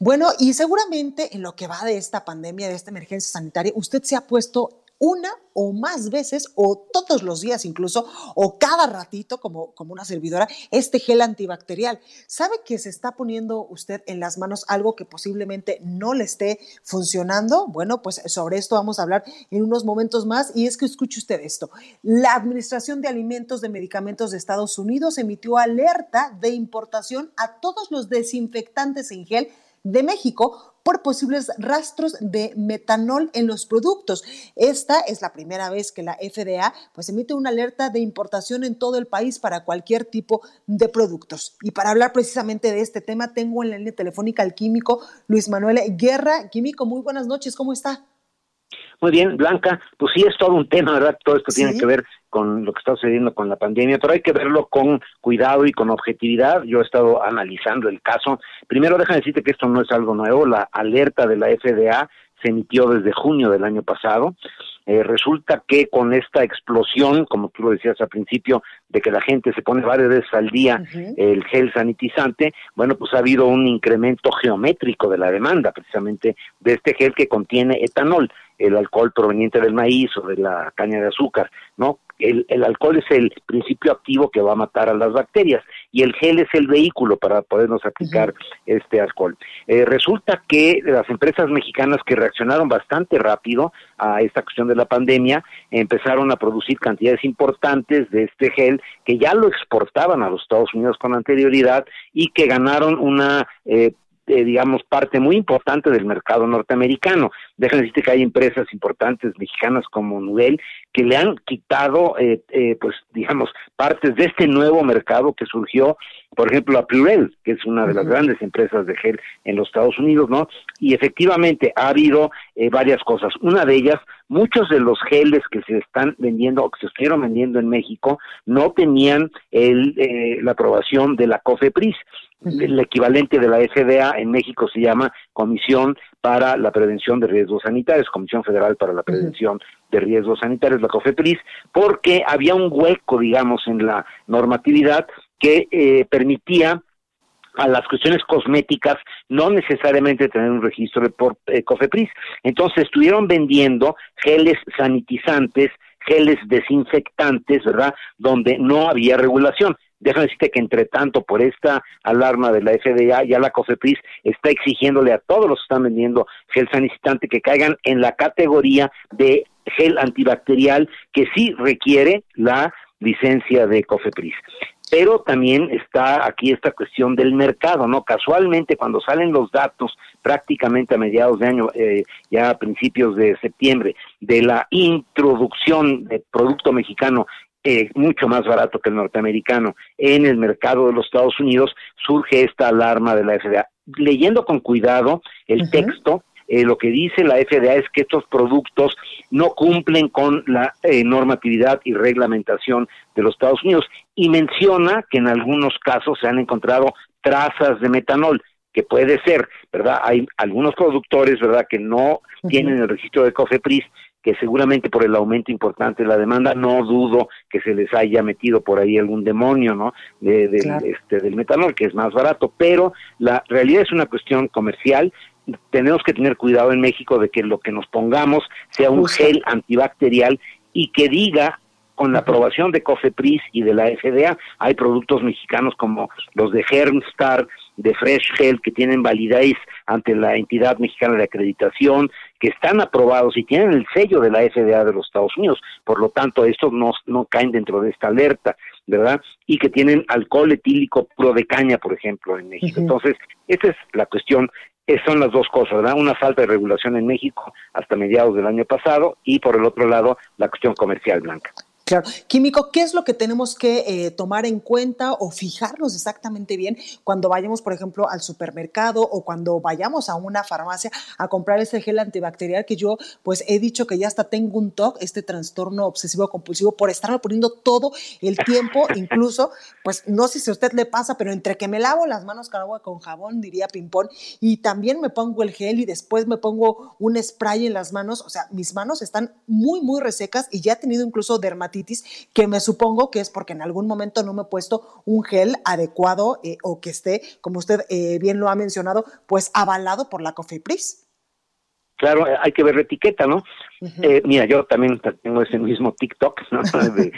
Bueno, y seguramente en lo que va de esta pandemia, de esta emergencia sanitaria, usted se ha puesto una o más veces o todos los días incluso o cada ratito como, como una servidora este gel antibacterial. ¿Sabe que se está poniendo usted en las manos algo que posiblemente no le esté funcionando? Bueno, pues sobre esto vamos a hablar en unos momentos más y es que escuche usted esto. La Administración de Alimentos de Medicamentos de Estados Unidos emitió alerta de importación a todos los desinfectantes en gel de México por posibles rastros de metanol en los productos. Esta es la primera vez que la FDA pues emite una alerta de importación en todo el país para cualquier tipo de productos. Y para hablar precisamente de este tema tengo en la línea telefónica al químico Luis Manuel Guerra. Químico, muy buenas noches, ¿cómo está? Muy bien, Blanca, pues sí es todo un tema, ¿verdad? Todo esto tiene que ver con lo que está sucediendo con la pandemia, pero hay que verlo con cuidado y con objetividad. Yo he estado analizando el caso. Primero, déjame decirte que esto no es algo nuevo. La alerta de la FDA se emitió desde junio del año pasado. Eh, resulta que con esta explosión, como tú lo decías al principio, de que la gente se pone varias veces al día el gel sanitizante, bueno, pues ha habido un incremento geométrico de la demanda precisamente de este gel que contiene etanol, el alcohol proveniente del maíz o de la caña de azúcar, ¿no? el, el, alcohol es el principio activo que va a matar a las bacterias y el gel es el vehículo para podernos aplicar este alcohol. Eh, resulta que las empresas mexicanas que reaccionaron bastante rápido a esta cuestión de la pandemia empezaron a producir cantidades importantes de este gel que ya lo exportaban a los Estados Unidos con anterioridad y que ganaron una eh, eh, digamos, parte muy importante del mercado norteamericano. Déjenme decirte que hay empresas importantes mexicanas como Nudel que le han quitado, eh, eh, pues, digamos, partes de este nuevo mercado que surgió, por ejemplo, a Purell, que es una de las grandes empresas de gel en los Estados Unidos, ¿no? Y efectivamente ha habido varias cosas. Una de ellas, muchos de los geles que se están vendiendo o que se estuvieron vendiendo en México no tenían el, la aprobación de la COFEPRIS el equivalente de la FDA en México se llama Comisión para la Prevención de Riesgos Sanitarios, Comisión Federal para la Prevención de Riesgos Sanitarios, la COFEPRIS, porque había un hueco, digamos, en la normatividad que eh, permitía a las cuestiones cosméticas no necesariamente tener un registro por eh, COFEPRIS. Entonces estuvieron vendiendo geles sanitizantes, geles desinfectantes, ¿verdad? Donde no había regulación. Déjame decirte que entre tanto, por esta alarma de la FDA, ya la COFEPRIS está exigiéndole a todos los que están vendiendo gel sanitizante que caigan en la categoría de gel antibacterial que sí requiere la licencia de COFEPRIS. Pero también está aquí esta cuestión del mercado, ¿no? Casualmente, cuando salen los datos prácticamente a mediados de año, eh, ya a principios de septiembre, de la introducción de producto mexicano eh, mucho más barato que el norteamericano. En el mercado de los Estados Unidos, surge esta alarma de la FDA. Leyendo con cuidado el texto, eh, lo que dice la FDA es que estos productos no cumplen con la eh, normatividad y reglamentación de los Estados Unidos. Y menciona que en algunos casos se han encontrado trazas de metanol que puede ser, ¿verdad? Hay algunos productores, ¿verdad?, que no tienen el registro de COFEPRIS que seguramente por el aumento importante de la demanda, no dudo que se les haya metido por ahí algún demonio, ¿no? De, este, del metanol, que es más barato, pero la realidad es una cuestión comercial. Tenemos que tener cuidado en México de que lo que nos pongamos sea un gel antibacterial y que diga con la aprobación de COFEPRIS y de la FDA, hay productos mexicanos como los de Germstar, de Fresh Gel, que tienen validez ante la entidad mexicana de acreditación, que están aprobados y tienen el sello de la FDA de los Estados Unidos. Por lo tanto, estos no, no caen dentro de esta alerta, ¿verdad? Y que tienen alcohol etílico puro de caña, por ejemplo, en México. Entonces, esa es la cuestión son las dos cosas, ¿verdad? Una falta de regulación en México hasta mediados del año pasado y por el otro lado la cuestión comercial blanca. Claro. Químico, ¿qué es lo que tenemos que eh, tomar en cuenta o fijarnos exactamente bien cuando vayamos, por ejemplo, al supermercado o cuando vayamos a una farmacia a comprar ese gel antibacterial que yo pues he dicho que ya hasta tengo un TOC, este trastorno obsesivo compulsivo, por estarme poniendo todo el tiempo, incluso, pues no sé si a usted le pasa, pero entre que me lavo las manos con agua con jabón, diría Pimpón, y también me pongo el gel y después me pongo un spray en las manos, o sea, mis manos están muy, muy resecas y ya he tenido incluso dermatitis que me supongo que es porque en algún momento no me he puesto un gel adecuado eh, o que esté, como usted eh, bien lo ha mencionado, pues avalado por la COFEPRIS. Claro, hay que ver la etiqueta, ¿no? Eh, mira, yo también tengo ese mismo TikTok, ¿no? De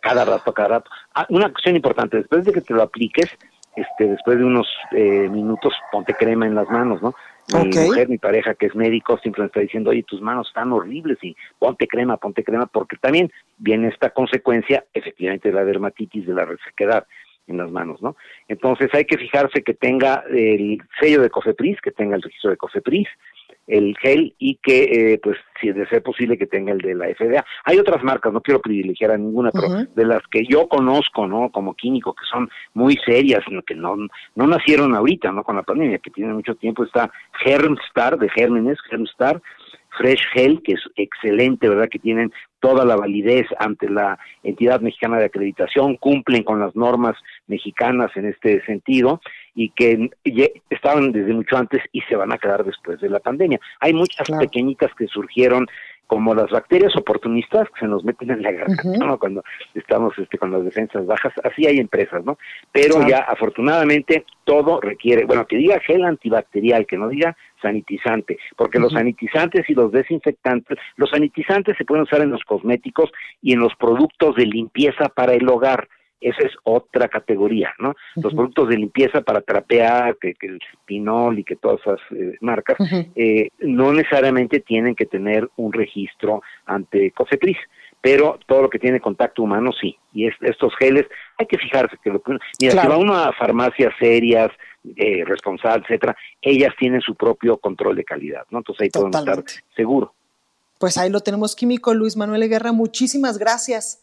cada rato, cada rato. Ah, una cuestión importante, después de que te lo apliques, este, después de unos minutos, ponte crema en las manos, ¿no? Mi mujer, mi pareja que es médico, siempre me está diciendo, oye, tus manos están horribles y ponte crema, ponte crema, porque también viene esta consecuencia, efectivamente, de la dermatitis, de la resequedad en las manos, ¿no? Entonces hay que fijarse que tenga el sello de COFEPRIS, que tenga el registro de COFEPRIS, el gel y que, eh, pues, si de ser posible, que tenga el de la FDA. Hay otras marcas, no quiero privilegiar a ninguna, pero de las que yo conozco, ¿no? Como químico, que son muy serias, que no, no nacieron ahorita, ¿no? Con la pandemia, que tienen mucho tiempo, está Germstar, de gérmenes, Germstar, Fresh Gel, que es excelente, ¿verdad? Que tienen toda la validez ante la entidad mexicana de acreditación, cumplen con las normas mexicanas en este sentido y que estaban desde mucho antes y se van a quedar después de la pandemia. Hay muchas pequeñitas que surgieron como las bacterias oportunistas que se nos meten en la garganta ¿no? cuando estamos este, con las defensas bajas, así hay empresas, ¿no? Pero ya afortunadamente todo requiere, bueno, que diga gel antibacterial, que no diga sanitizante, porque los sanitizantes y los desinfectantes, los sanitizantes se pueden usar en los cosméticos y en los productos de limpieza para el hogar esa es otra categoría, ¿no? Los productos de limpieza para trapear, que, el pinol y que todas esas eh, marcas, eh, no necesariamente tienen que tener un registro ante COFEPRIS, pero todo lo que tiene contacto humano sí. Y estos geles, hay que fijarse que lo Mira, si va uno a farmacias serias, eh, responsables, etcétera, ellas tienen su propio control de calidad, ¿no? Entonces ahí podemos estar seguros. Pues ahí lo tenemos químico, Luis Manuel Guerra. Muchísimas gracias.